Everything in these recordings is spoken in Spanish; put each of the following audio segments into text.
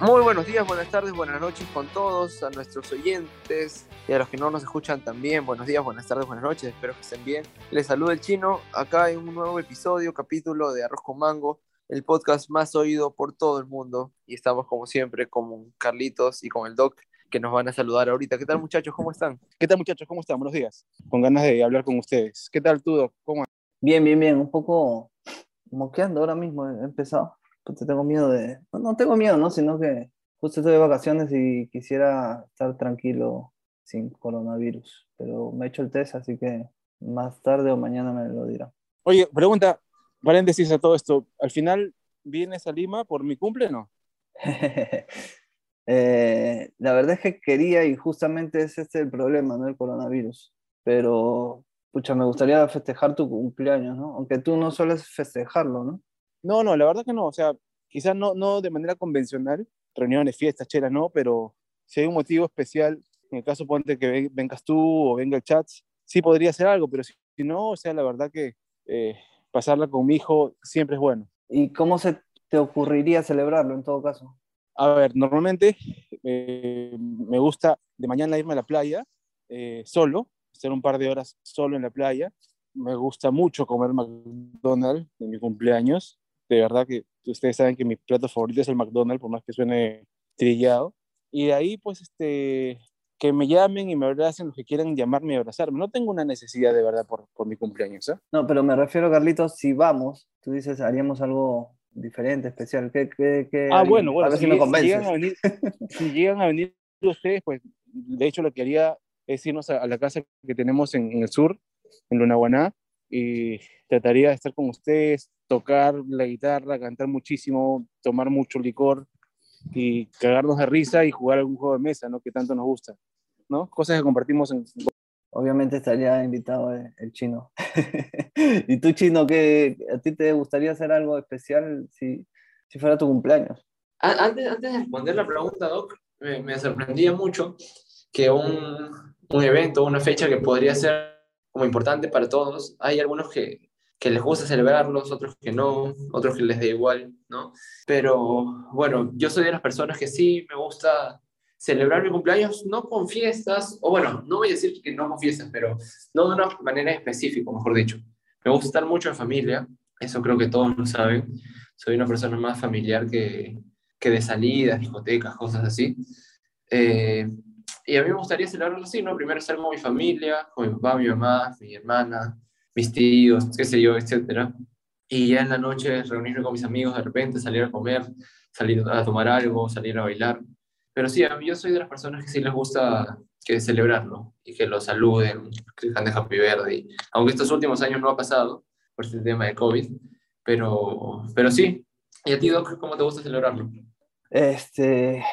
Muy buenos días, buenas tardes, buenas noches con todos, a nuestros oyentes y a los que no nos escuchan también. Buenos días, buenas tardes, buenas noches, espero que estén bien. Les saluda el chino, acá en un nuevo episodio, capítulo de Arroz con Mango, el podcast más oído por todo el mundo. Y estamos como siempre con Carlitos y con el Doc, que nos van a saludar ahorita. ¿Qué tal muchachos? ¿Cómo están? ¿Qué tal muchachos? ¿Cómo están? Buenos días. Con ganas de hablar con ustedes. ¿Qué tal tú, Doc? ¿Cómo Bien, bien, bien. Un poco moqueando ahora mismo. He empezado. Pues tengo miedo de... No, no tengo miedo, ¿no? Sino que Justo estoy de vacaciones y quisiera estar tranquilo sin coronavirus, pero me he hecho el test, así que más tarde o mañana me lo dirán. Oye, pregunta, paréntesis a todo esto, ¿al final vienes a Lima por mi cumple o no? eh, la verdad es que quería y justamente es este el problema, ¿no? El coronavirus. Pero, pucha, me gustaría festejar tu cumpleaños, ¿no? Aunque tú no sueles festejarlo, ¿no? No, no, la verdad que no, o sea, quizás no, no de manera convencional, reuniones, fiestas, chelas, no, pero si hay un motivo especial, en el caso ponte que vengas tú o venga el chat, sí podría ser algo, pero si, no, o sea, la verdad que eh, pasarla con mi hijo siempre es bueno. ¿Y cómo se te ocurriría celebrarlo en todo caso? A ver, normalmente eh, me gusta de mañana irme a la playa eh, solo, hacer un par de horas solo en la playa. Me gusta mucho comer McDonald's en mi cumpleaños. De verdad que ustedes saben que mi plato favorito es el McDonald's, por más que suene trillado. Y de ahí, pues, este, que me llamen y me abracen los que quieran llamarme y abrazarme. No tengo una necesidad de verdad por, por mi cumpleaños. ¿eh? No, pero me refiero, Carlitos, si vamos, tú dices, haríamos algo diferente, especial. ¿Qué, qué, qué ah, bueno, bueno. A ver si, me convences. Si llegan, a venir, si llegan a venir ustedes, pues, de hecho, lo que haría es irnos a, la casa que tenemos en, en el sur, en Lunaguaná, y trataría de estar con ustedes, tocar la guitarra, cantar muchísimo, tomar mucho licor y cagarnos de risa y jugar algún juego de mesa, ¿no? Que tanto nos gusta, ¿no? Cosas que compartimos en... Obviamente estaría invitado el chino. ¿Y tú, chino, qué, a ti te gustaría hacer algo especial si, si fuera tu cumpleaños? Antes, antes de responder la pregunta, Doc, me, me sorprendía mucho que un, un evento, una fecha que podría ser como importante para todos, hay algunos que, que les gusta celebrarlos, otros que no, otros que les da igual, ¿no? Pero bueno, yo soy de las personas que sí me gusta celebrar mi cumpleaños, no con fiestas, o bueno, no voy a decir que no con fiestas, pero no de una manera específica, mejor dicho. Me gusta estar mucho en familia, eso creo que todos lo saben. Soy una persona más familiar que, que de salidas, discotecas, cosas así. Eh, y a mí me gustaría celebrarlo así, ¿no? Primero estar con mi familia, con mi papá, mi mamá, mi hermana, mis tíos, qué sé yo, etcétera. Y ya en la noche reunirme con mis amigos, de repente salir a comer, salir a tomar algo, salir a bailar. Pero sí, a mí yo soy de las personas que sí les gusta que celebrarlo y que lo saluden, que de Happy Birthday. Aunque estos últimos años no ha pasado por este tema de COVID, pero, pero sí. ¿Y a ti, Doc, cómo te gusta celebrarlo? Este,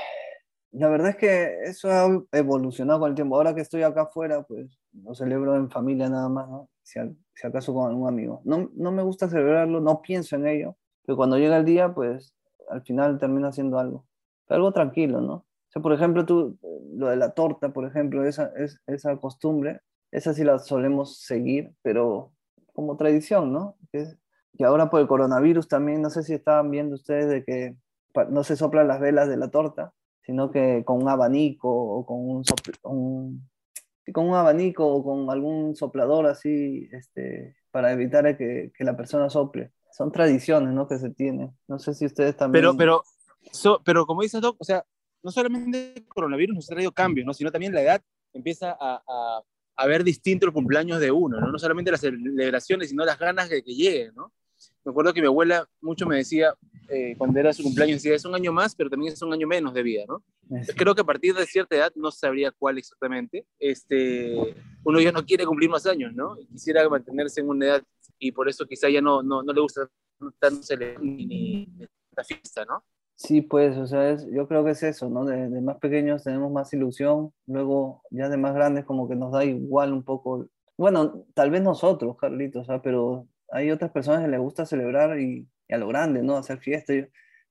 la verdad es que eso ha evolucionado con el tiempo. Ahora que estoy acá afuera, pues lo celebro en familia nada más, ¿no? si, acaso con algún amigo. No, no me gusta celebrarlo, no pienso en ello, pero cuando llega el día, pues al final termina haciendo algo. algo tranquilo, ¿no? O sea, por ejemplo, tú, lo de la torta, por ejemplo, esa, es, esa costumbre, esa sí la solemos seguir, pero como tradición, ¿no? Que, que ahora por el coronavirus también, no sé si estaban viendo ustedes de que no se soplan las velas de la torta, sino que con un abanico o con un, un con un abanico o con algún soplador así, este, para evitar que, que la persona sople. Son tradiciones, ¿no? Que se tienen. No sé si ustedes también... Pero, pero, pero como dices, Doc, o sea, no solamente el coronavirus nos ha traído cambios, ¿no? Sino también la edad empieza a, a, a ver distinto el cumpleaños de uno, ¿no? No solamente las celebraciones, sino las ganas de que llegue, ¿no? Me acuerdo que mi abuela mucho me decía, eh, cuando era su cumpleaños, decía, es un año más, pero también es un año menos de vida, ¿no? Creo que a partir de cierta edad, no sabría cuál exactamente, este, uno ya no quiere cumplir más años, ¿no? Quisiera mantenerse en una edad y por eso quizá ya no, no, no le gusta tanto celebrar ni, la fiesta, ¿no? Sí, pues, o sea, es, yo creo que es eso, ¿no? De, de, más pequeños tenemos más ilusión, luego ya de más grandes como que nos da igual un poco, bueno, tal vez nosotros, Carlitos, ¿ah? pero hay otras personas que les gusta celebrar y, a lo grande, ¿no? Hacer fiesta. Yo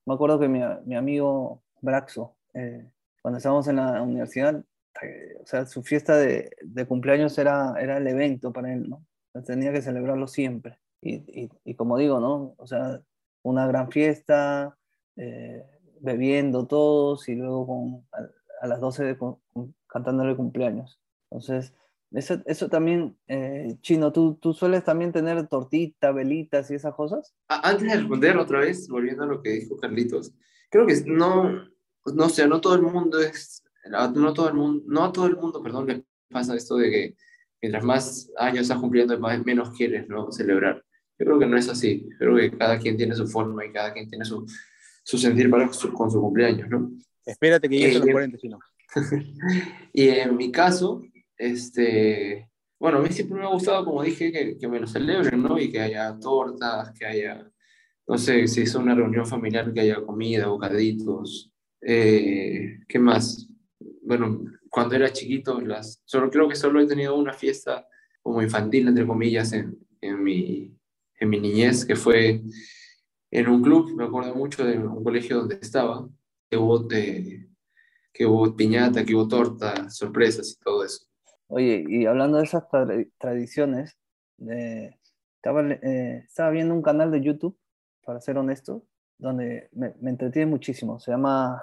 me acuerdo que mi, mi amigo Braxo, eh, cuando estábamos en la universidad, eh, o sea, su fiesta de, de, cumpleaños era, era el evento para él, ¿no? tenía que celebrarlo siempre. Y, y, y, como digo, ¿no? O sea, una gran fiesta, eh, bebiendo todos y luego con, a, las 12 cantándole cumpleaños. Entonces, eso, eso también, eh, Chino, ¿tú, ¿tú sueles también tener tortita, velitas y esas cosas? Antes de responder otra vez, volviendo a lo que dijo Carlitos, creo que no, no sé, no todo el mundo es, no todo el mundo, no a todo el mundo, perdón, le pasa esto de que mientras más años estás cumpliendo, menos quieres, ¿no? Celebrar. Yo creo que no es así. Creo que cada quien tiene su forma y cada quien tiene su, su sentir para con su cumpleaños, ¿no? Espérate que llegue a los 40, si no. y en mi caso, este, bueno, a mí siempre me ha gustado, como dije, que, que me lo celebren, ¿no? Y que haya tortas, que haya, no sé, si es una reunión familiar, que haya comida, bocaditos. Eh, ¿Qué más? Bueno, cuando era chiquito, las, solo, creo que solo he tenido una fiesta como infantil, entre comillas, en, en, mi, en mi niñez, que fue en un club, me acuerdo mucho de un colegio donde estaba, que hubo, de, que hubo piñata, que hubo torta, sorpresas y todo eso. Oye, y hablando de esas tradiciones, eh, estaba, eh, estaba viendo un canal de YouTube, para ser honesto, donde me, entretiene muchísimo. Se llama,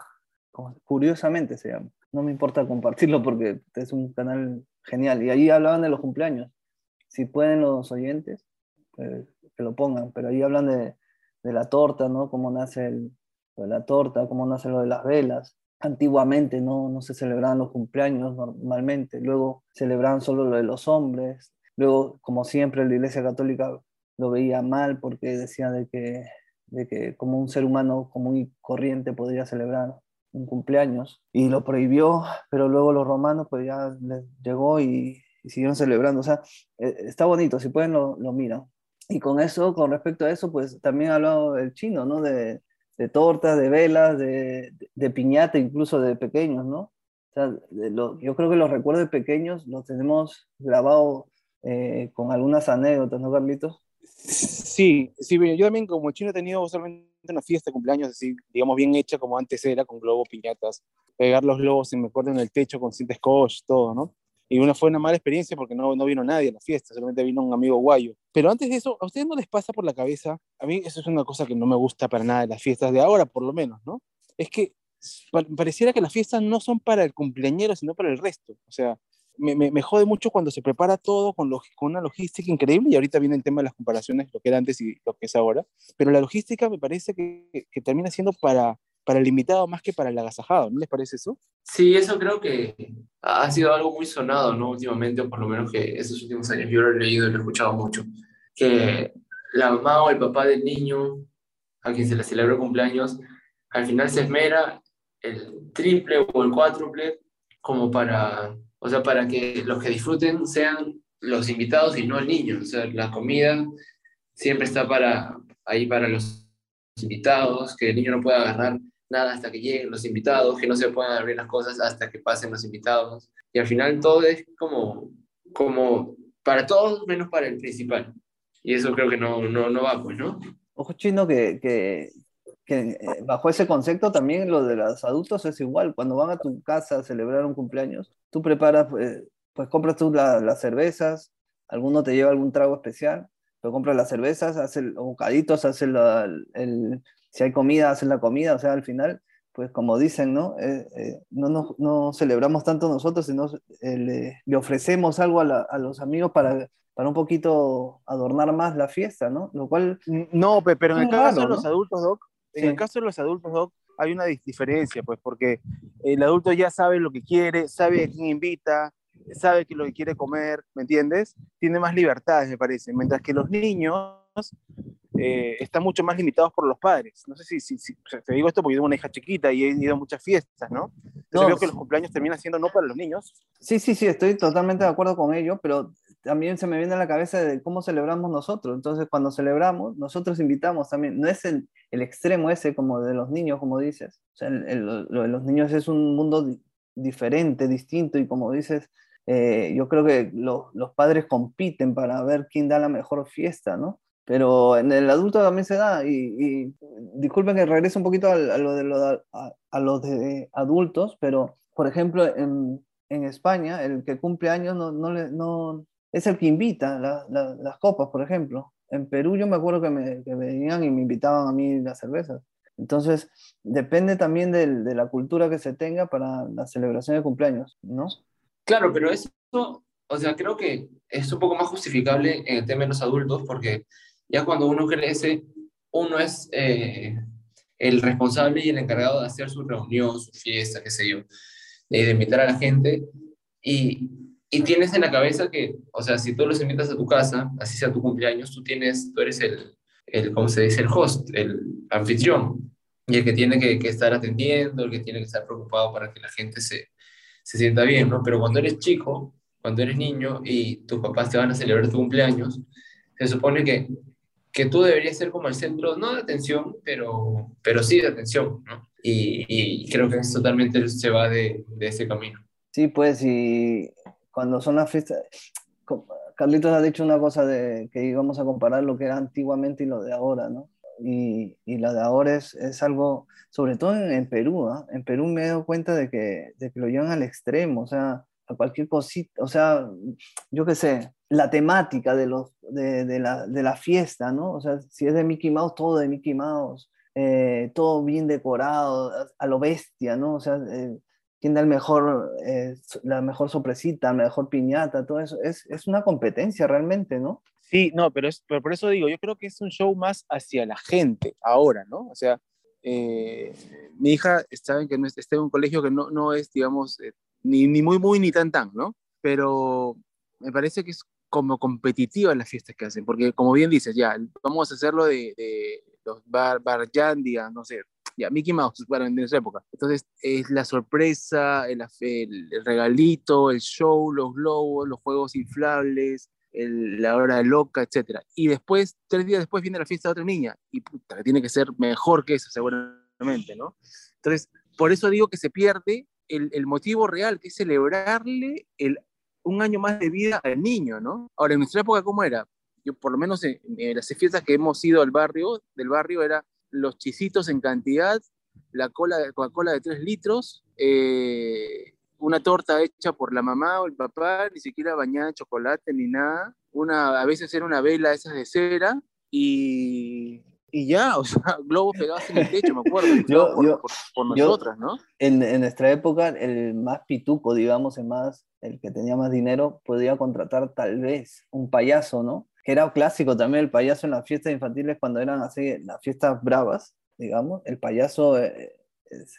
curiosamente se llama, no me importa compartirlo porque es un canal genial. Y ahí hablaban de los cumpleaños. Si pueden los oyentes, pues, que lo pongan, pero ahí hablan de, la torta, ¿no? Cómo nace el, de la torta, cómo nace lo de las velas. Antiguamente no, no se celebraban los cumpleaños normalmente, luego celebraban solo lo de los hombres, luego, como siempre, la Iglesia Católica lo veía mal porque decía de que, de que como un ser humano común y corriente podría celebrar un cumpleaños y lo prohibió, pero luego los romanos pues ya les llegó y, siguieron celebrando. O sea, eh, está bonito, si pueden lo, lo, miran. Y con eso, con respecto a eso, pues también ha hablado el chino, ¿no? De, de tortas, de velas, de, piñata, incluso de pequeños, ¿no? O sea, yo creo que los recuerdos pequeños los tenemos grabados eh, con algunas anécdotas, ¿no, Carlitos? Sí, sí, yo también como chino he tenido solamente una fiesta de cumpleaños así, digamos, bien hecha como antes era, con globos, piñatas, pegar los globos, y me acuerdo, en el techo con cinta scotch, todo, ¿no? Y una fue una mala experiencia porque no, no vino nadie a la fiesta, solamente vino un amigo guayo. Pero antes de eso, ¿a ustedes no les pasa por la cabeza? A mí eso es una cosa que no me gusta para nada de las fiestas de ahora, por lo menos, ¿no? Es que pareciera que las fiestas no son para el cumpleañero, sino para el resto. O sea, me, me, jode mucho cuando se prepara todo con, con una logística increíble y ahorita viene el tema de las comparaciones, lo que era antes y lo que es ahora, pero la logística me parece que, que termina siendo para, para el invitado más que para el agasajado, ¿no les parece eso? Sí, eso creo que ha sido algo muy sonado, ¿no? Últimamente, o por lo menos que esos últimos años yo lo he leído y lo he escuchado mucho, que la mamá o el papá del niño a quien se le celebra el cumpleaños, al final se esmera el triple o el cuádruple como para o sea, para que los que disfruten sean los invitados y no el niño. O sea, la comida siempre está para, ahí para los invitados, que el niño no pueda agarrar nada hasta que lleguen los invitados, que no se puedan abrir las cosas hasta que pasen los invitados. Y al final todo es como, como para todos menos para el principal. Y eso creo que no, no, no va, pues, ¿no? Ojo chino que, que, que eh, bajo ese concepto también lo de los adultos es igual. Cuando van a tu casa a celebrar un cumpleaños, tú preparas, pues, pues compras tú las cervezas, alguno te lleva algún trago especial, pero compras las cervezas, haces bocaditos, haces el, si hay comida, haces la comida, o sea, al final, pues como dicen, ¿no? Eh, eh, no, no, no, celebramos tanto nosotros, sino le, le, ofrecemos algo a, a los amigos para para un poquito adornar más la fiesta, ¿no? Lo cual... No, pero en el caso de los adultos, Doc, en el caso de los adultos, Doc, hay una diferencia, pues, porque el adulto ya sabe lo que quiere, sabe a quién invita, sabe que lo que quiere comer, ¿me entiendes? Tiene más libertades, me parece, mientras que los niños eh, están mucho más limitados por los padres. No sé si, si, si, te digo esto porque yo tengo una hija chiquita y he ido a muchas fiestas, ¿no? Entonces creo que los cumpleaños terminan siendo no para los niños. Sí, sí, sí, estoy totalmente de acuerdo con ello, pero también se me viene a la cabeza de cómo celebramos nosotros. Entonces, cuando celebramos, nosotros invitamos también. No es el, el extremo ese como de los niños, como dices. O sea, lo de los niños es un mundo diferente, distinto, y como dices, eh, yo creo que los padres compiten para ver quién da la mejor fiesta, ¿no? Pero en el adulto también se da, y, disculpen que regrese un poquito a, lo de, lo, a, los de adultos, pero por ejemplo, en, en España, el que cumple años no, no, no, es el que invita las copas, por ejemplo. En Perú yo me acuerdo que me, que venían y me invitaban a mí las cervezas. Entonces, depende también del- de la cultura que se tenga para la celebración de cumpleaños, ¿no? Claro, pero eso, o sea, creo que es un poco más justificable en el tema de los adultos, porque ya cuando uno crece, uno es eh, el responsable y el encargado de hacer su reunión, su fiesta, qué sé yo, de, de invitar a la gente, y, y tienes en la cabeza que, o sea, si tú los invitas a tu casa, así sea tu cumpleaños, tú tienes, tú eres el, el ¿cómo se dice? El host, el anfitrión, y el que tiene que, que estar atendiendo, el que tiene que estar preocupado para que la gente se, se sienta bien, ¿no? Pero cuando eres chico, cuando eres niño y tus papás te van a celebrar tu cumpleaños, se supone que, que tú deberías ser como el centro, no de atención, pero, pero sí de atención, ¿no? Y, y creo que es totalmente se va de, de ese camino. Sí, pues, y cuando son las fiestas, Carlitos ha dicho una cosa de que íbamos a comparar lo que era antiguamente y lo de ahora, ¿no? Y, y lo de ahora es, es algo, sobre todo en, en Perú, ¿ah? En Perú me he dado cuenta de que, de que lo llevan al extremo, o sea, a cualquier cosita, o sea, yo qué sé, la temática de, los, de, de la, de la fiesta, ¿no? O sea, si es de Mickey Mouse, todo de Mickey Mouse, eh, todo bien decorado, a, lo bestia, ¿no? O sea, eh, quién da el mejor, eh, la mejor sorpresita, la mejor piñata, todo eso. Es, es una competencia realmente, ¿no? Sí, no, pero, es, pero por eso digo, yo creo que es un show más hacia la gente ahora, ¿no? O sea, eh, mi hija está en, que no es- en un colegio que no, no es, digamos, ni, ni muy, muy, ni tan, tan, ¿no? Pero me parece que es como competitiva las fiestas que hacen, porque como bien dices, ya, vamos a hacerlo de, los bar, bar no sé, ya, Mickey Mouse, bueno, en esa época. Entonces, es la sorpresa, el, regalito, el show, los globos, los juegos inflables, la hora loca, etcétera. Y después, tres días después, viene la fiesta de otra niña, y puta, que tiene que ser mejor que eso, seguramente, ¿no? Entonces, por eso digo que se pierde el, el motivo real, que es celebrarle el, un año más de vida al niño, ¿no? Ahora, en nuestra época, ¿cómo era? Yo, por lo menos en, en las fiestas que hemos ido al barrio, del barrio, era los chisitos en cantidad, la cola de Coca-Cola de 3 litros, eh, una torta hecha por la mamá o el papá, ni siquiera bañada en chocolate ni nada, una, a veces era una vela esas de cera y, y ya, o sea, globos pegados en el techo, me acuerdo, Yo- por, yo- por- por yo- nosotras, ¿no? En, en nuestra época, el más pituco, digamos, el, más, el que tenía más dinero, podía contratar tal vez un payaso, ¿no? Que era clásico también el payaso en las fiestas infantiles cuando eran así, las fiestas bravas, digamos. El payaso eh,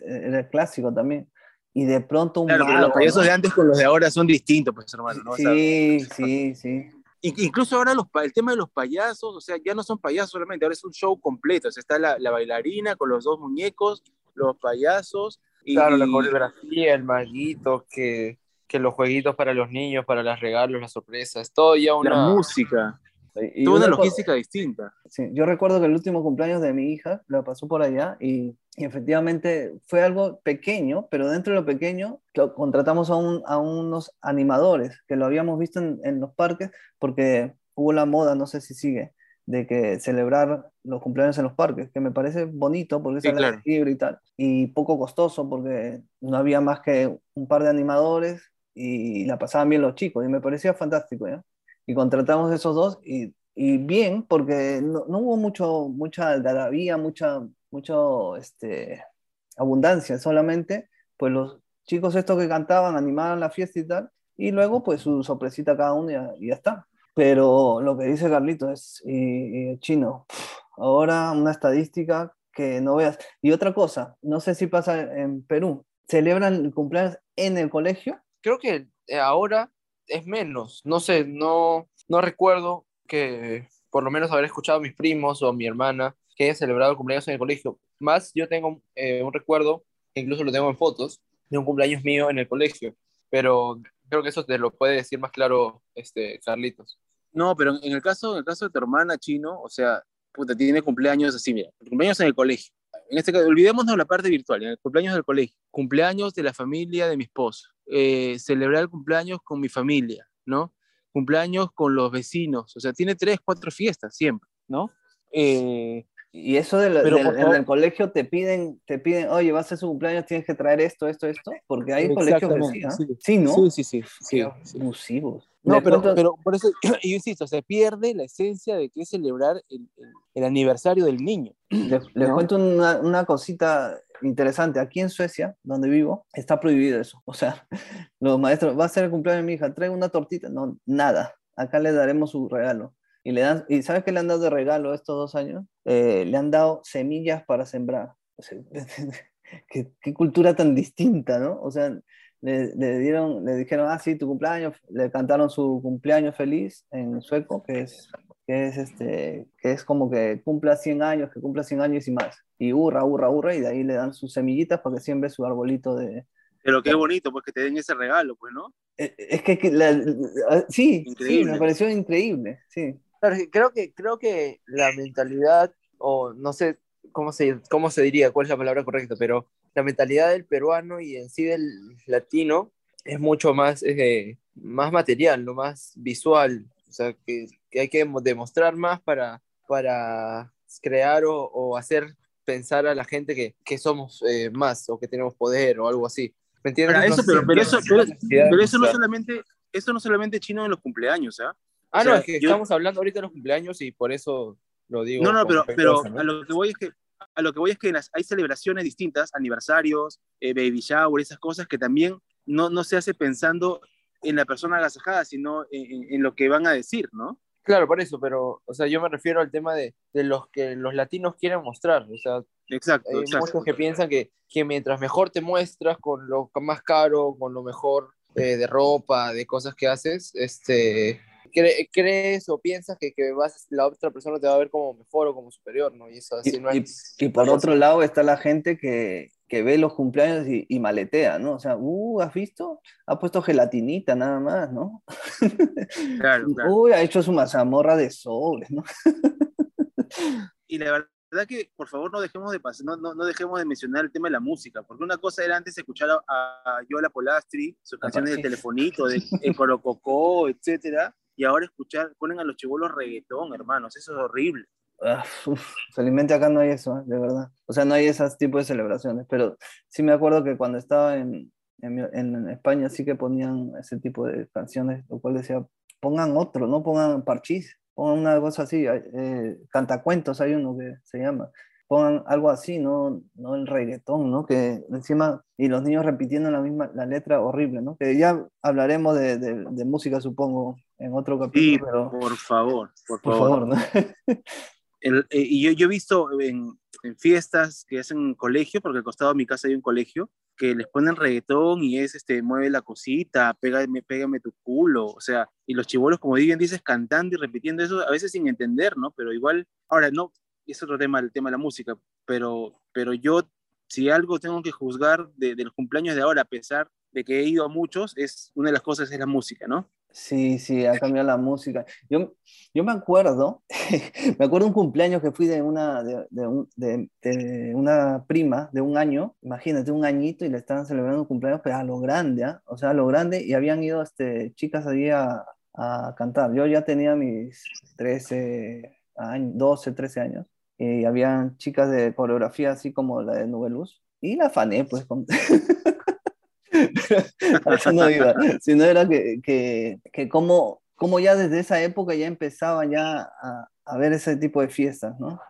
era el clásico también. Y de pronto un Claro, mago, los payasos ¿no? de antes con los de ahora son distintos, pues hermano, ¿no? O sea, Sí, sí, sí. Incluso ahora los, el tema de los payasos, o sea, ya no son payasos solamente, ahora es un show completo. O sea, está la, la bailarina con los dos muñecos, los payasos. Y, Claro, la coreografía, el maguito, que, que los jueguitos para los niños, para los regalos, las sorpresas, todo ya la una... música. Y Toda una logística distinta. Sí, yo recuerdo que el último cumpleaños de mi hija lo pasó por allá y, y efectivamente fue algo pequeño, pero dentro de lo pequeño lo- contratamos a, un- a unos animadores que lo habíamos visto en, en los parques porque hubo la moda, no sé si sigue, de que celebrar los cumpleaños en los parques, que me parece bonito porque es Sí, aire claro. libre y tal, y poco costoso porque no había más que un par de animadores y la pasaban bien los chicos y me parecía fantástico, ¿ya? Y contratamos esos dos y, y bien, porque no, no hubo mucho, mucha algarabía, mucha, mucho, este, abundancia, solamente pues los chicos estos que cantaban animaban la fiesta y tal, y luego pues su sorpresita cada uno y ya, está. Pero lo que dice Carlitos es, y, y chino, ahora una estadística que no veas. Y otra cosa, no sé si pasa en Perú, ¿celebran el cumpleaños en el colegio? Creo que eh, ahora es menos, no sé, no, no recuerdo que por lo menos haber escuchado a mis primos o a mi hermana que hayan celebrado el cumpleaños en el colegio. Más yo tengo eh, un recuerdo, incluso lo tengo en fotos, de un cumpleaños mío en el colegio, pero creo que eso te lo puede decir más claro este, Carlitos. No, pero en el caso, en el caso de tu hermana chino, o sea, puta, tiene cumpleaños así, mira, cumpleaños en el colegio. En este caso, olvidémonos la parte virtual, en el cumpleaños del colegio, cumpleaños de la familia de mi esposo, eh, celebrar el cumpleaños con mi familia, ¿no? Cumpleaños con los vecinos, o sea, tiene tres, cuatro fiestas siempre, ¿no? Eh, Y eso de la- Pero, del- en el colegio te piden, te piden, oye, va a su cumpleaños, tienes que traer esto, esto, esto, porque hay colegios que sí, ¿ah? sí. Sí, ¿no? Sí, sí, sí, sí, sí. abusivos. No, pero, pero por eso, yo insisto, se pierde la esencia de que es celebrar el, el- el aniversario del niño. Les, les ¿No? cuento una, una cosita interesante. Aquí en Suecia, donde vivo, está prohibido eso. O sea, los maestros, va a ser el cumpleaños de mi hija, trae una tortita. No, nada. Acá le daremos su regalo. Y, le dan, ¿Y sabes qué le han dado de regalo estos dos años? Eh, le han dado semillas para sembrar. O sea, qué, qué cultura tan distinta, ¿no? O sea, le, le dieron, le dijeron, ah, sí, tu cumpleaños, le cantaron su cumpleaños feliz en sueco, que es que es este, que es como que cumpla 100 años, que cumpla 100 años y más. Y hurra, hurra, hurra, y de ahí le dan sus semillitas para que siembre su arbolito de... Pero qué bonito, pues que te den ese regalo, pues, ¿no? Eh, Es que, que la- la- sí, sí, me pareció increíble, sí. Claro, creo que, creo que la mentalidad, o no sé cómo se, cómo se diría, cuál es la palabra correcta, pero la mentalidad del peruano y en sí del latino es mucho más, eh, más material, ¿no? más visual. O sea, que, que hay que demostrar más para, para crear o, o hacer pensar a la gente que, que somos eh, más o que tenemos poder o algo así. ¿Me entiendes? Ahora, eso, pero- eso- Pero eso no solamente, eso no solamente chino en los cumpleaños, ¿ah? Ah, o sea, no, es que yo- estamos hablando ahorita de los cumpleaños y por eso lo digo. No, no, pero, pero a eso, ¿no? a lo que voy es que a lo que voy es que las- hay celebraciones distintas, aniversarios, eh, baby shower, esas cosas que también no, no se hace pensando en la persona agasajada, sino en, en- en lo que van a decir, ¿no? Claro, por eso, pero, o sea, yo me refiero al tema de, de los que los latinos quieren mostrar. O sea, Exacto, hay exacto. muchos que piensan que, que mientras mejor te muestras con lo más caro, con lo mejor eh, de ropa, de cosas que haces, este, cre- crees o piensas que, que vas, la otra persona te va a ver como mejor o como superior, ¿no? Y eso así Y, no y- es. y por otro lado está la gente que, que ve los cumpleaños y, y maletea, ¿no? O sea, uh, ¿has visto? Ha puesto gelatinita nada más, ¿no? Claro, claro. Uy, ha hecho su mazamorra de sobres, ¿no? Y la verdad que, por favor, no dejemos de pas- no, no, no dejemos de mencionar el tema de la música, porque una cosa era antes escuchar a, a Yola Polastri, sus canciones de telefonito, de El Corococó, etcétera, y ahora escuchar, ponen a los chibolos reggaetón, hermanos, eso es horrible. Ah, uf, felizmente acá no hay eso, ¿eh? de verdad. O sea, no hay esos tipos de celebraciones, pero sí me acuerdo que cuando estaba en, en, en España sí que ponían ese tipo de canciones, lo cual decía, pongan otro, no pongan parchís, pongan una cosa así, eh, cantacuentos hay uno que se llama, pongan algo así, no, no el reggaetón, ¿no? Que encima, y los niños repitiendo la misma, la letra horrible, ¿no? Que ya hablaremos de, de, de música, supongo, en otro Sí, capítulo, pero por favor, por, por favor. favor, ¿no? El- eh, y yo, yo he visto en, en fiestas que hacen en colegio, porque al costado de mi casa hay un colegio, que les ponen reggaetón y es, este, mueve la cosita, pégame, pégame tu culo, o sea, y los chibolos, como bien dices, cantando y repitiendo eso, a veces sin entender, ¿no? Pero igual, ahora, no, es otro tema, el tema de la música, pero, pero yo, si algo tengo que juzgar de, de los cumpleaños de ahora, a pesar de que he ido a muchos, es, una de las cosas es la música, ¿no? Sí, sí, ha cambiado la música. Yo, yo me acuerdo, me acuerdo un cumpleaños que fui de una, de, de un- de- de una prima de un año, imagínate, un añito y le estaban celebrando un cumpleaños, pero a lo grande, ¿ah? O sea, a lo grande, y habían ido este, chicas allí a, a cantar. Yo ya tenía mis 13 años, 12, 13 años, y habían chicas de coreografía así como la de Nube Luz, y la afané, pues. A eso no iba, sino era que, que, que como, como ya desde esa época ya empezaba ya a, a ver ese tipo de fiestas, ¿no?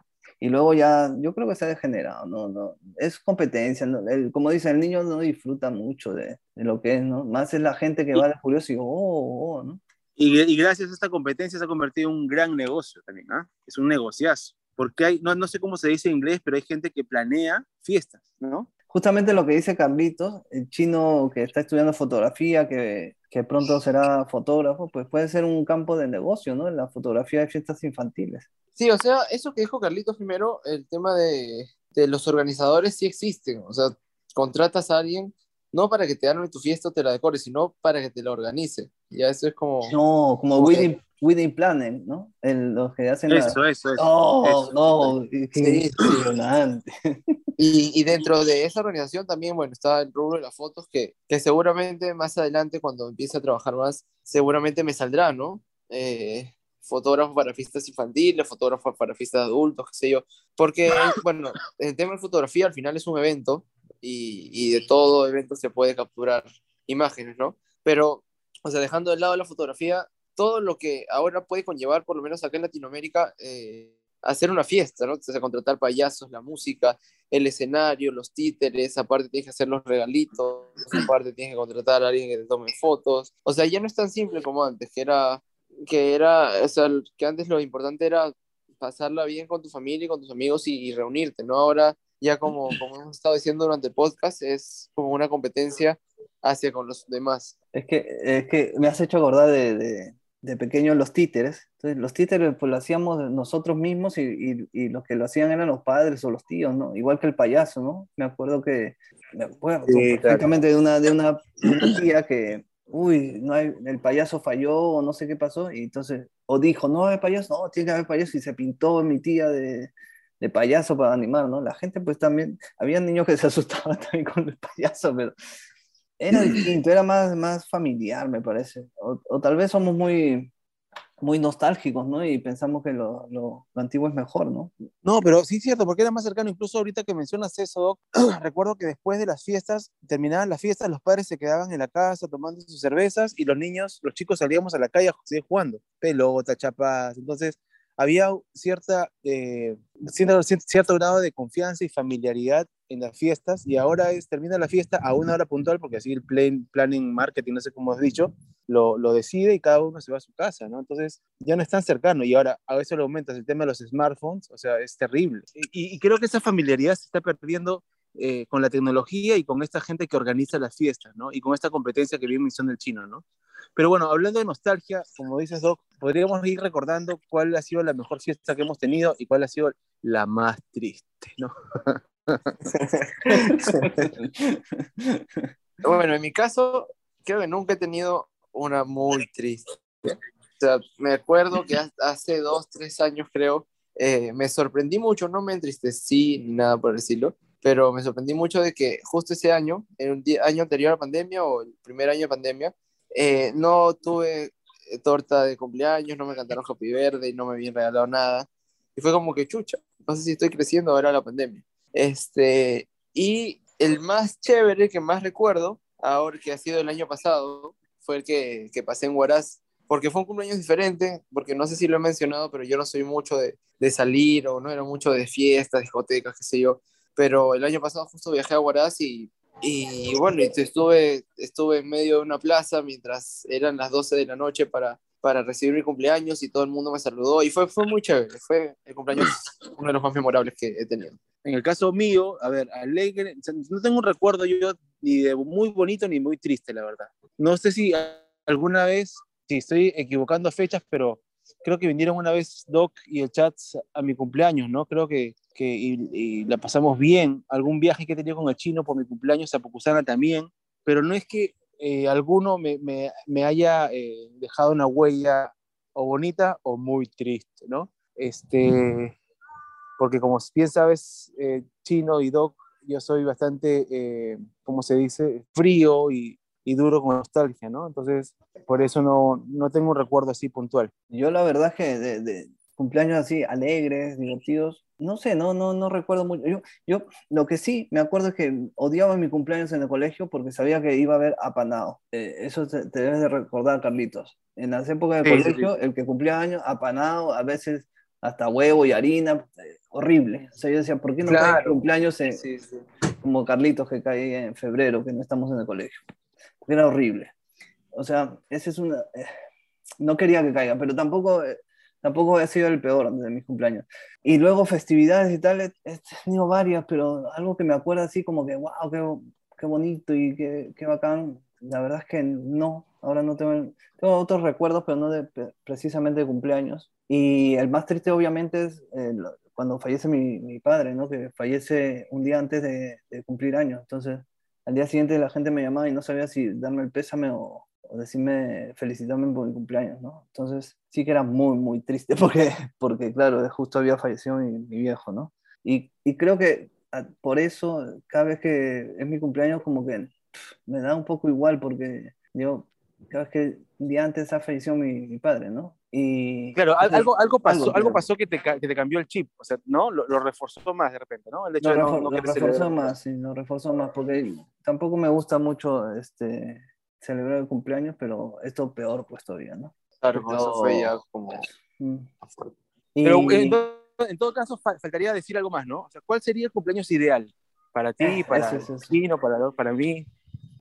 Y luego ya, yo creo que se ha degenerado, ¿no? no es competencia, ¿no? El- como dice, el niño no disfruta mucho de, de lo que es, ¿no? Más es la gente que va de curioso y, oh, oh, ¿no? Y, y gracias a esta competencia se ha convertido en un gran negocio también, ¿ah? Es un negociazo. Porque hay, no, no sé cómo se dice en inglés, pero hay gente que planea fiestas, ¿no? Justamente lo que dice Carlitos, el chino que está estudiando fotografía, que, que pronto será fotógrafo, pues puede ser un campo de negocio, ¿no? La fotografía de fiestas infantiles. Sí, o sea, eso que dijo Carlitos primero, el tema de, de los organizadores sí existen. O sea, contratas a alguien no para que te arme tu fiesta o te la decore, sino para que te la organice. Ya eso es como... No, como wedding, wedding planning, ¿no? El- los que hacen la... Eso, eso, eso. Oh, eso. no, qué Sí. impresionante. Y, y dentro de esa organización también, bueno, está el rubro de las fotos que, que seguramente más adelante, cuando empiece a trabajar más, seguramente me saldrá, ¿no? Eh, fotógrafo para fiestas infantiles, fotógrafo para fiestas adultos, qué sé yo. Porque, bueno, el tema de fotografía al final es un evento y, y de todo evento se puede capturar imágenes, ¿no? Pero o sea, dejando de lado la fotografía, todo lo que ahora puede conllevar, por lo menos acá en Latinoamérica, eh, hacer una fiesta, ¿no? O sea, contratar payasos, la música, el escenario, los títeres, aparte tienes que hacer los regalitos, aparte tienes que contratar a alguien que te tome fotos. O sea, ya no es tan simple como antes, que era, que era, o sea, que antes lo importante era pasarla bien con tu familia y con tus amigos y, y reunirte, ¿no? Ahora, ya como, como hemos estado diciendo durante el podcast, es como una competencia hacia con los demás. Es que, es que me has hecho acordar de, de, de pequeños los títeres. Entonces, los títeres pues lo hacíamos nosotros mismos y, y, y, los que lo hacían eran los padres o los tíos, ¿no? Igual que el payaso, ¿no? Me acuerdo que, me acuerdo Sí, perfectamente de, una, de, una, de una tía que, uy, no hay, el payaso falló o no sé qué pasó, y entonces, o dijo, no hay payaso, no, tiene que haber payaso, y se pintó mi tía de, de payaso para animar, ¿no? La gente pues también, había niños que se asustaban también con el payaso, pero era distinto, era más, más familiar, me parece. O, o, tal vez somos muy, muy nostálgicos, ¿no? Y pensamos que lo, lo, lo, antiguo es mejor, ¿no? No, pero sí es cierto, porque era más cercano. Incluso ahorita que mencionas eso, Doc, recuerdo que después de las fiestas, terminaban las fiestas, los padres se quedaban en la casa tomando sus cervezas y los niños, los chicos salíamos a la calle a seguir jugando. Pelota, chapas. Entonces, había cierta, eh, cierto, cierto grado de confianza y familiaridad en las fiestas y ahora es, termina la fiesta a una hora puntual porque así el plan, planning marketing, no sé cómo has dicho, lo, lo, decide y cada uno se va a su casa, ¿no? Entonces ya no es tan cercano y ahora a veces lo aumentas el tema de los smartphones, o sea, es terrible. Y, y creo que esa familiaridad se está perdiendo eh, con la tecnología y con esta gente que organiza las fiestas, ¿no? Y con esta competencia que viene en el chino, ¿no? Pero bueno, hablando de nostalgia, como dices, Doc, podríamos ir recordando cuál ha sido la mejor fiesta que hemos tenido y cuál ha sido la más triste, ¿no? bueno, en mi caso, creo que nunca he tenido una muy triste. O sea, me acuerdo que hace dos, tres años, creo, eh, me sorprendí mucho, no me entristecí ni nada por decirlo, pero me sorprendí mucho de que justo ese año, en un año anterior a pandemia o el primer año de pandemia, eh, no tuve eh, torta de cumpleaños, no me cantaron Happy Verde y no me habían regalado nada. Y fue como que chucha, no sé si estoy creciendo ahora la pandemia. Este, y el más chévere que más recuerdo, ahora que ha sido el año pasado, fue el que, que pasé en Huaraz, porque fue un cumpleaños diferente, porque no sé si lo he mencionado, pero yo no soy mucho de, de salir o no era mucho de fiestas, discotecas, qué sé yo. Pero el año pasado justo viajé a Huaraz y y bueno, estuve, estuve en medio de una plaza mientras eran las 12 de la noche para, para recibir mi cumpleaños y todo el mundo me saludó y fue, fue muy chévere, fue el cumpleaños uno de los más memorables que he tenido. En el caso mío, a ver, alegre, no tengo un recuerdo yo ni de muy bonito ni muy triste, la verdad. No sé si alguna vez, si estoy equivocando fechas, pero creo que vinieron una vez Doc y el chat a mi cumpleaños, ¿no? Creo que que y, la pasamos bien. Algún viaje que he tenido con el chino por mi cumpleaños a Pocusana también, pero no es que eh, alguno me, me, haya eh, dejado una huella o bonita o muy triste, ¿no? Este, porque como bien sabes, eh, chino y doc, yo soy bastante, ¿cómo se dice?, frío y, y duro con nostalgia, ¿no? Entonces, por eso no, no tengo un recuerdo así puntual. Yo la verdad que de cumpleaños así alegres, divertidos, no sé, no, no, no recuerdo mucho. Yo, yo lo que sí me acuerdo es que odiaba mi cumpleaños en el colegio porque sabía que iba a haber apanado. Eh, eso te, te, debes de recordar, Carlitos. En las épocas de sí, colegio, sí, sí. el que cumplía años, apanado, a veces hasta huevo y harina, eh, horrible. O sea, yo decía, ¿por qué no claro. cae cumpleaños en, como Carlitos que cae en febrero, que no estamos en el colegio? Porque era horrible. O sea, ese es una... Eh, no quería que caiga, pero tampoco eh, tampoco ha sido el peor de mis cumpleaños. Y luego festividades y tal, he, he, tenido varias, pero algo que me acuerda así como que, wow, qué, qué bonito y qué, qué, bacán. La verdad es que no, ahora no tengo, tengo otros recuerdos, pero no de precisamente de cumpleaños. Y el más triste obviamente es eh, cuando fallece mi, mi, padre, ¿no? Que fallece un día antes de, de cumplir años. Entonces, al día siguiente la gente me llamaba y no sabía si darme el pésame o, decirme, felicitarme por mi cumpleaños, ¿no? Entonces sí que era muy, muy triste porque, porque claro, justo había fallecido mi, mi viejo, ¿no? Y, y, creo que ah, por eso, cada vez que es mi cumpleaños, como que me da un poco igual porque yo, cada vez que un día antes ha fallecido mi, mi padre, ¿no? Y, claro, algo, algo pasó, algo, algo pasó que, te, que te cambió el chip, o sea, ¿no? Lo, lo reforzó más de repente, ¿no? El hecho lo, de no, no lo reforzó más, sí, lo reforzó más, porque tampoco me gusta mucho este, celebrar el cumpleaños, pero esto peor pues todavía, ¿no? Claro, eso fue ya como... Mm. Pero Y- en, todo- en todo caso, fa- faltaría decir algo más, ¿no? O sea, ¿cuál sería el cumpleaños ideal? Para ti, Eh, para eso es eso. Chino, para, para mí.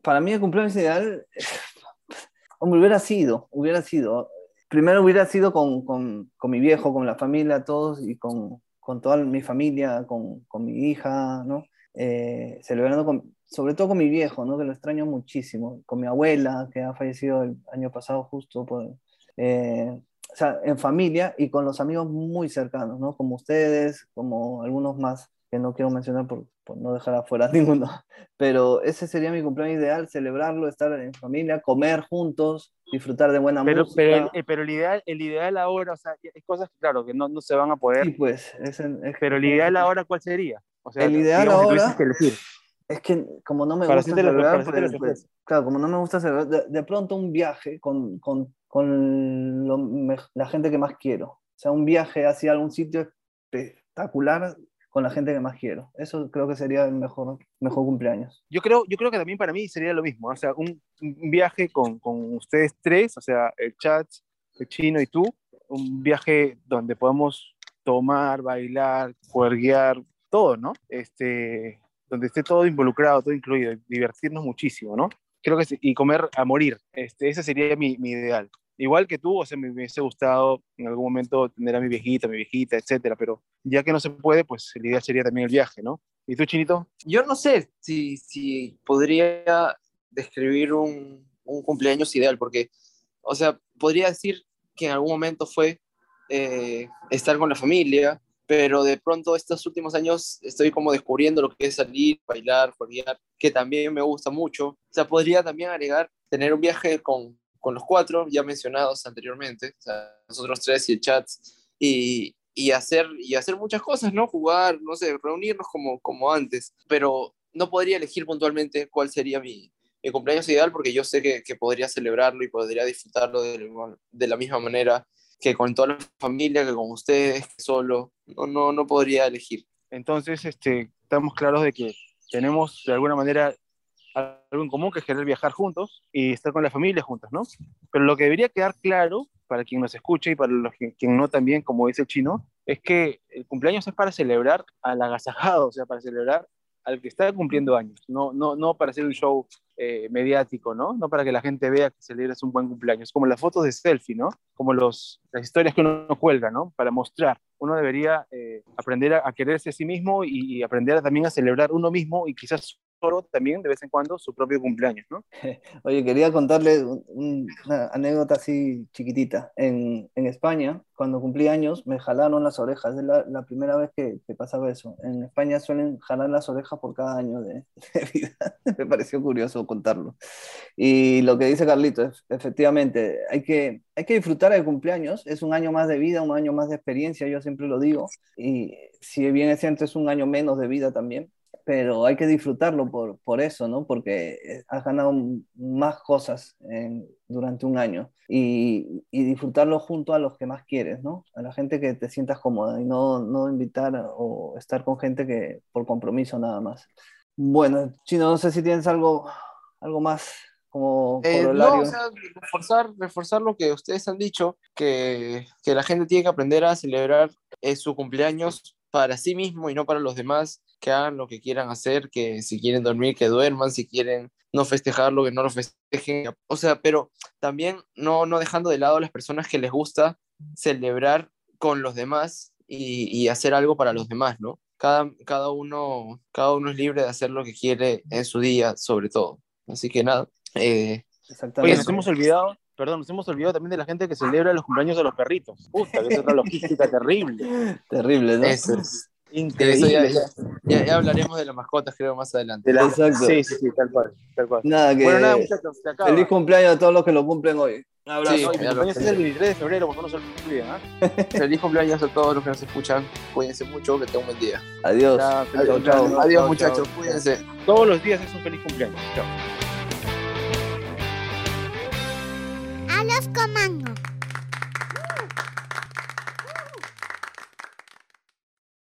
para mí el cumpleaños ideal, hombre, hubiera sido, hubiera sido. Primero hubiera sido con, con, con mi viejo, con la familia, todos, y con, con toda mi familia, con, con mi hija, ¿no? Eh, celebrando con, sobre todo con mi viejo, ¿no? Que lo extraño muchísimo, con mi abuela, que ha fallecido el año pasado justo por... eh, o sea, en familia y con los amigos muy cercanos, ¿no? Como ustedes, como algunos más que no quiero mencionar por, por no dejar afuera a ninguno. Pero ese sería mi cumpleaños ideal, celebrarlo, estar en familia, comer juntos, disfrutar de buena Pero, música. pero, el, eh, pero el, ideal, el ideal ahora, o sea, hay cosas, claro, que no, no se van a poder. Sí, pues, es, es- Pero el ideal ahora, ¿cuál sería? O sea, El ideal digamos, ahora- que. Es que como no me Para gusta celebrar, pues, pues, claro, como no me gusta celebrar, de, de pronto un viaje con, con, con lo me- la gente que más quiero. O sea, un viaje hacia algún sitio espectacular con la gente que más quiero. Eso creo que sería el mejor, mejor cumpleaños. Yo creo, yo creo que también para mí sería lo mismo, o sea, un, un viaje con, con ustedes tres, o sea, el chat, el chino y tú, un viaje donde podamos tomar, bailar, juerguear, todo, ¿no? Este, donde esté todo involucrado, todo incluido, divertirnos muchísimo, ¿no? Creo que y comer a morir, este, ese sería mi, ideal. Igual que tú, o sea, me, me hubiese gustado en algún momento tener a mi viejita, mi viejita, etcétera, pero ya que no se puede, pues el ideal sería también el viaje, ¿no? ¿Y tú, Chinito? Yo no sé si, si podría describir un, un cumpleaños ideal, porque, o sea, podría decir que en algún momento fue eh, estar con la familia, pero de pronto estos últimos años estoy como descubriendo lo que es salir, bailar, jugar, que también me gusta mucho. O sea, podría también agregar tener un viaje con, con los cuatro, ya mencionados anteriormente, o sea, nosotros tres y el chat, y, y, hacer, y hacer muchas cosas, ¿no? Jugar, no sé, reunirnos como, como antes, pero no podría elegir puntualmente cuál sería mi, mi cumpleaños ideal porque yo sé que, que podría celebrarlo y podría disfrutarlo de, de la misma manera que con toda la familia, que con ustedes, solo. No, no, no podría elegir. Entonces, este, estamos claros de que tenemos de alguna manera algo en común, que es querer viajar juntos y estar con la familia juntos, ¿no? Pero lo que debería quedar claro para quien nos escuche y para los que, quien no también, como dice el chino, es que el cumpleaños es para celebrar al agasajado, o sea, para celebrar al que está cumpliendo años, no, no, no para hacer un show eh, mediático, ¿no? No para que la gente vea que celebras un buen cumpleaños, como las fotos de selfie, ¿no? Como los, las historias que uno cuelga, ¿no? Para mostrar. Uno debería eh, aprender a, quererse a sí mismo y, aprender también a celebrar uno mismo y quizás también de vez en cuando su propio cumpleaños, ¿no? Oye, quería contarle un- un- una anécdota así chiquitita. En, en España, cuando cumplí años, me jalaron las orejas. Es la, la primera vez que, que pasaba eso. En España suelen jalar las orejas por cada año de, de vida. me pareció curioso contarlo. Y lo que dice Carlito, es, efectivamente, hay que, hay que disfrutar el cumpleaños. Es un año más de vida, un año más de experiencia, yo siempre lo digo. Y si bien es cierto, es un año menos de vida también pero hay que disfrutarlo por, por eso, ¿no? Porque eh, has ganado más cosas en- durante un año y, y disfrutarlo junto a los que más quieres, ¿no? A la gente que te sientas cómoda y no, no invitar o estar con gente que por compromiso nada más. Bueno, Chino, no sé si tienes algo, algo más como Eh, no, o sea, reforzar, reforzar lo que ustedes han dicho, que, que la gente tiene que aprender a celebrar eh, su cumpleaños para sí mismo y no para los demás, que hagan lo que quieran hacer, que si quieren dormir, que duerman, si quieren no festejarlo, que no lo festejen. O sea, pero también no, no dejando de lado a las personas que les gusta celebrar con los demás y, y hacer algo para los demás, ¿no? Cada, cada, uno, cada uno es libre de hacer lo que quiere en su día, sobre todo. Así que nada. eh, Oye, nos hemos olvidado, perdón, nos hemos olvidado también de la gente que celebra los cumpleaños de los perritos. Puta, que es otra logística terrible. Terrible, ¿no? eso es. Increíble. eso ya, ya, ya- ya hablaremos de las mascotas, creo, más adelante. De la- Exacto. Sí, sí, sí, tal cual, tal cual. Nada, que Bueno, nada, muchachos, se acaba. feliz cumpleaños a todos los que lo cumplen hoy. Un abrazo. Sí, mi cumpleaños es el 23 de febrero, por favor, no se olviden, ¿ah? Feliz cumpleaños a todos los que nos escuchan. Cuídense mucho, que tengan un buen día. Adiós. Ya, feliz Chao, cumpleaños. chao. Adiós, chao, muchachos. chao. Cuídense. Todos los días es un feliz cumpleaños. Chao. A los comandos.